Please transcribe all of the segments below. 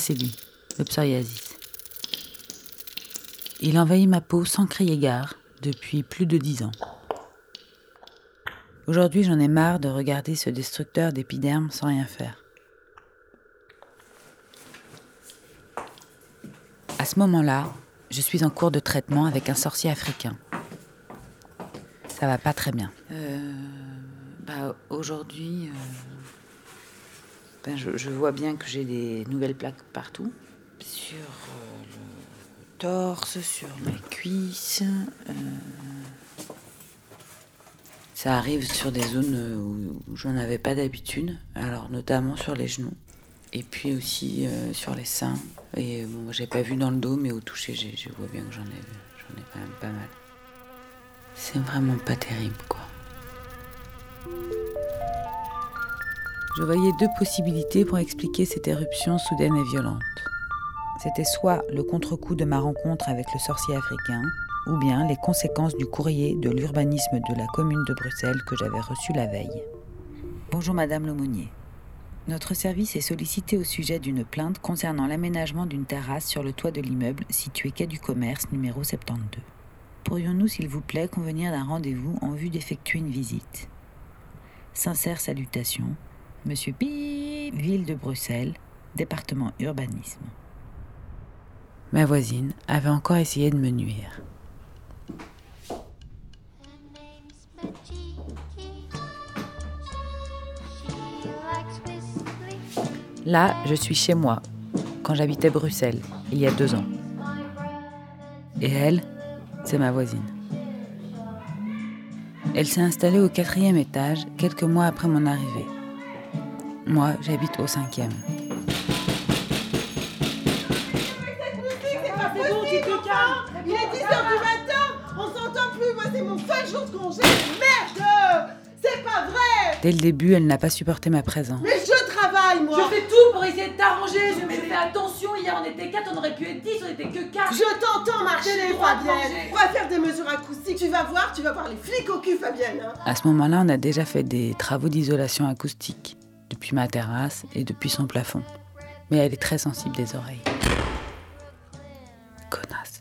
c'est lui, le psoriasis. Il envahit ma peau sans crier gare depuis plus de dix ans. Aujourd'hui, j'en ai marre de regarder ce destructeur d'épiderme sans rien faire. À ce moment-là, je suis en cours de traitement avec un sorcier africain. Ça va pas très bien. Euh, bah, Aujourd'hui, euh, ben, je, je vois bien que j'ai des nouvelles plaques partout. Sur euh, le torse, sur mes cuisses. euh, ça arrive sur des zones euh, où, où j'en avais pas d'habitude, alors notamment sur les genoux. Et puis aussi euh, sur les seins. Et bon, j'ai pas vu dans le dos, mais au toucher, je vois bien que j'en ai, j'en ai quand même pas mal. C'est vraiment pas terrible, quoi. Je voyais deux possibilités pour expliquer cette éruption soudaine et violente. C'était soit le contre-coup de ma rencontre avec le sorcier africain, ou bien les conséquences du courrier de l'urbanisme de la commune de Bruxelles que j'avais reçu la veille. Bonjour Madame Lemonnier. Notre service est sollicité au sujet d'une plainte concernant l'aménagement d'une terrasse sur le toit de l'immeuble situé quai du commerce numéro 72. Pourrions-nous, s'il vous plaît, convenir d'un rendez-vous en vue d'effectuer une visite? Sincères salutations, Monsieur Pi, ville de Bruxelles, département urbanisme. Ma voisine avait encore essayé de me nuire. Là, je suis chez moi, quand j'habitais Bruxelles, il y a deux ans. Et elle, c'est ma voisine. Elle s'est installée au quatrième étage quelques mois après mon arrivée. Moi, j'habite au cinquième. Il est 10h du matin On s'entend plus Moi, c'est mon seul jour de congé Merde C'est pas vrai Dès le début, elle n'a pas supporté ma présence. Mais je travaille, moi Je fais tout pour essayer de t'arranger. Je me fais attention. Hier, on était 4, on aurait pu être 10, on était que 4. Je t'entends marcher, J'ai le droit de Fabienne. On va faire des mesures acoustiques? Tu vas voir, tu vas voir les flics au cul, Fabienne hein. À ce moment-là, on a déjà fait des travaux d'isolation acoustique, depuis ma terrasse et depuis son plafond. Mais elle est très sensible des oreilles. Connasse.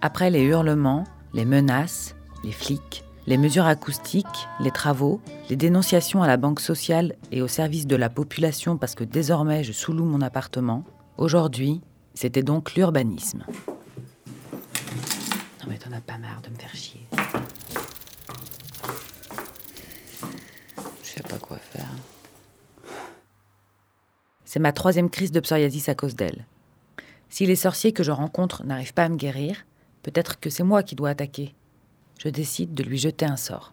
Après les hurlements, les menaces, les flics, les mesures acoustiques, les travaux, les dénonciations à la banque sociale et au service de la population parce que désormais je sous-loue mon appartement, aujourd'hui, c'était donc l'urbanisme. Non mais t'en as pas marre de me faire chier. Je sais pas quoi faire. C'est ma troisième crise de psoriasis à cause d'elle. Si les sorciers que je rencontre n'arrivent pas à me guérir, peut-être que c'est moi qui dois attaquer. Je décide de lui jeter un sort.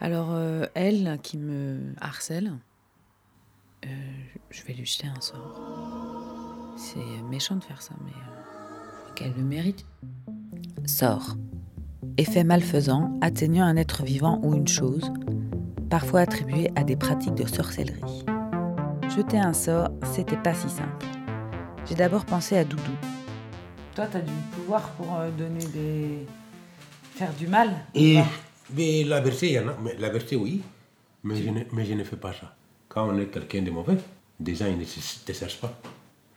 Alors, euh, elle qui me harcèle, euh, je vais lui jeter un sort. C'est méchant de faire ça, mais euh, qu'elle le mérite. Sort. Effet malfaisant atteignant un être vivant ou une chose, parfois attribué à des pratiques de sorcellerie. Jeter un sort, c'était pas si simple. J'ai d'abord pensé à Doudou. Toi, t'as du pouvoir pour euh, donner des. faire du mal Et mais la vérité, il y en a. Mais la vérité, oui. Mais je, ne, mais je ne fais pas ça. Quand on est quelqu'un de mauvais, des gens ils ne te cherchent pas.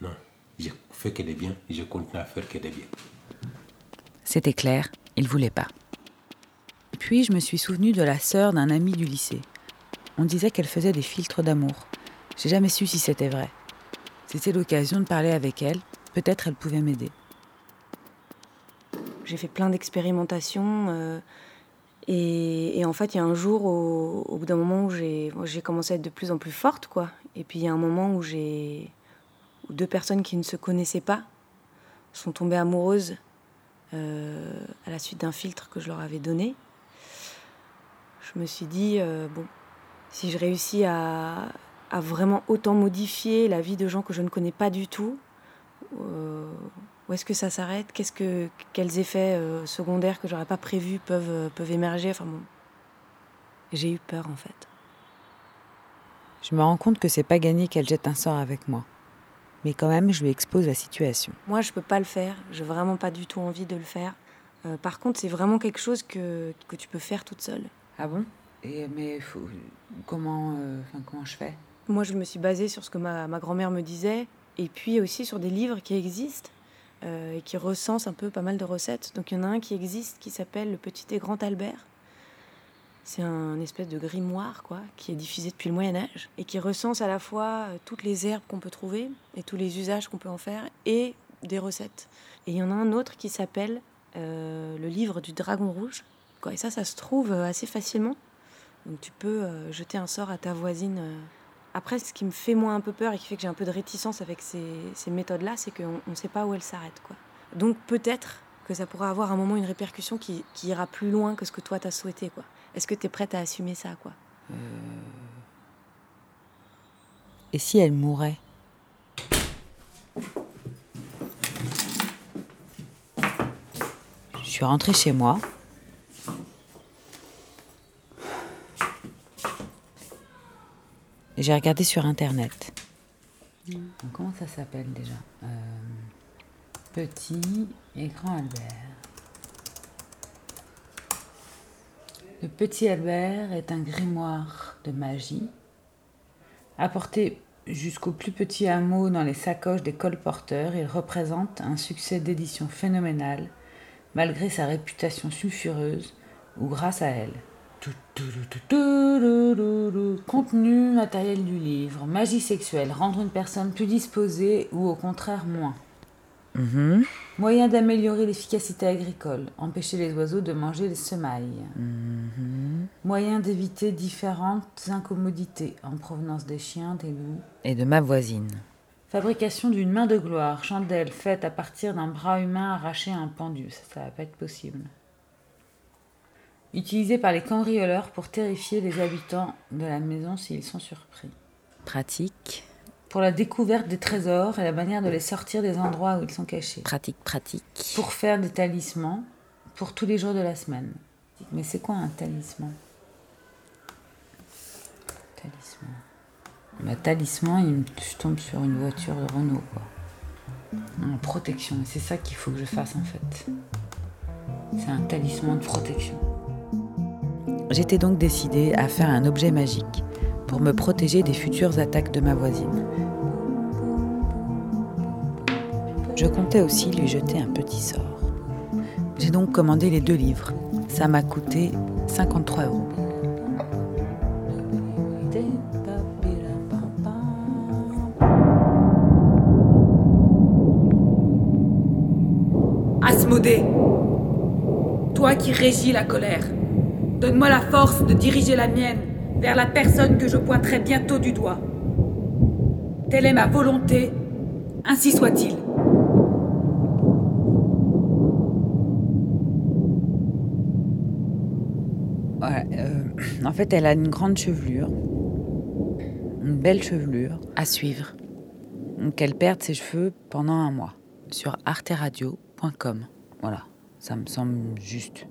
Non. Je fais que des biens. Je continue à faire que des biens. C'était clair, il voulait pas. Puis je me suis souvenu de la sœur d'un ami du lycée. On disait qu'elle faisait des filtres d'amour. J'ai jamais su si c'était vrai. C'était l'occasion de parler avec elle. Peut-être elle pouvait m'aider. J'ai fait plein d'expérimentations. euh, et, en fait, il y a un jour, au, bout d'un moment, où j'ai commencé à être de plus en plus forte, quoi. Et puis, il y a un moment où j'ai. deux personnes qui ne se connaissaient pas sont tombées amoureuses euh, à la suite d'un filtre que je leur avais donné. Je me suis dit, euh, bon, si je réussis à, à vraiment autant modifier la vie de gens que je ne connais pas du tout, euh, où est-ce que ça s'arrête? Qu'est-ce que quels effets euh, secondaires que j'aurais pas prévus peuvent peuvent émerger? Enfin bon, j'ai eu peur en fait. Je me rends compte que c'est pas gagné qu'elle jette un sort avec moi. Mais quand même, je lui expose la situation. Moi, je peux pas le faire. J'ai vraiment pas du tout envie de le faire. Euh, par contre, c'est vraiment quelque chose que, que tu peux faire toute seule. Ah bon? Et mais faut... comment, euh, comment je fais? Moi, je me suis basée sur ce que ma, ma grand-mère me disait, et puis aussi sur des livres qui existent euh, et qui recensent un peu pas mal de recettes. Donc il y en a un qui existe qui s'appelle Le Petit et Grand Albert. C'est un espèce de grimoire quoi, qui est diffusé depuis le Moyen Âge et qui recense à la fois euh, toutes les herbes qu'on peut trouver et tous les usages qu'on peut en faire et des recettes. Et il y en a un autre qui s'appelle euh, Le livre du dragon rouge. Et ça, ça se trouve assez facilement. Donc tu peux jeter un sort à ta voisine après, ce qui me fait moi un peu peur et qui fait que j'ai un peu de réticence avec ces, méthodes-là, c'est qu'on ne sait pas où elles s'arrêtent. Quoi. Donc peut-être que ça pourra avoir un moment une répercussion qui, ira plus loin que ce que toi t'as souhaité. Quoi. Est-ce que tu es prête à assumer ça quoi? Euh... Et si elle mourait? Je suis rentrée chez moi. J'ai regardé sur internet. Comment ça s'appelle déjà euh, Petit et grand Albert. Le petit Albert est un grimoire de magie apporté jusqu'au plus petit hameau dans les sacoches des colporteurs. Il représente un succès d'édition phénoménal malgré sa réputation sulfureuse ou grâce à elle. Contenu matériel du livre, magie sexuelle, rendre une personne plus disposée ou au contraire moins. Mm-hmm. Moyen d'améliorer l'efficacité agricole, empêcher les oiseaux de manger les semailles. Mm-hmm. Moyen d'éviter différentes incommodités en provenance des chiens, des loups et de ma voisine. Fabrication d'une main de gloire, chandelle faite à partir d'un bras humain arraché à un pendu. Ça, ça va pas être possible utilisé par les cambrioleurs pour terrifier les habitants de la maison s'ils sont surpris. Pratique. Pour la découverte des trésors et la manière de les sortir des endroits où ils sont cachés. Pratique, pratique. Pour faire des talismans pour tous les jours de la semaine. Mais c'est quoi un talisman? Talisman. Ma talisman, me tombe sur une voiture de Renault, quoi. En protection. Et c'est ça qu'il faut que je fasse en fait. C'est un talisman de protection. J'étais donc décidée à faire un objet magique pour me protéger des futures attaques de ma voisine. Je comptais aussi lui jeter un petit sort. J'ai donc commandé les deux livres. Ça m'a coûté 53 euros. Asmodée, toi qui régis la colère, Donne-moi la force de diriger la mienne vers la personne que je pointerai bientôt du doigt. Telle est ma volonté, ainsi soit-il. Euh, en fait, elle a une grande chevelure, une belle chevelure à suivre. Donc, elle perd ses cheveux pendant un mois sur arteradio.com. Voilà, ça me semble juste.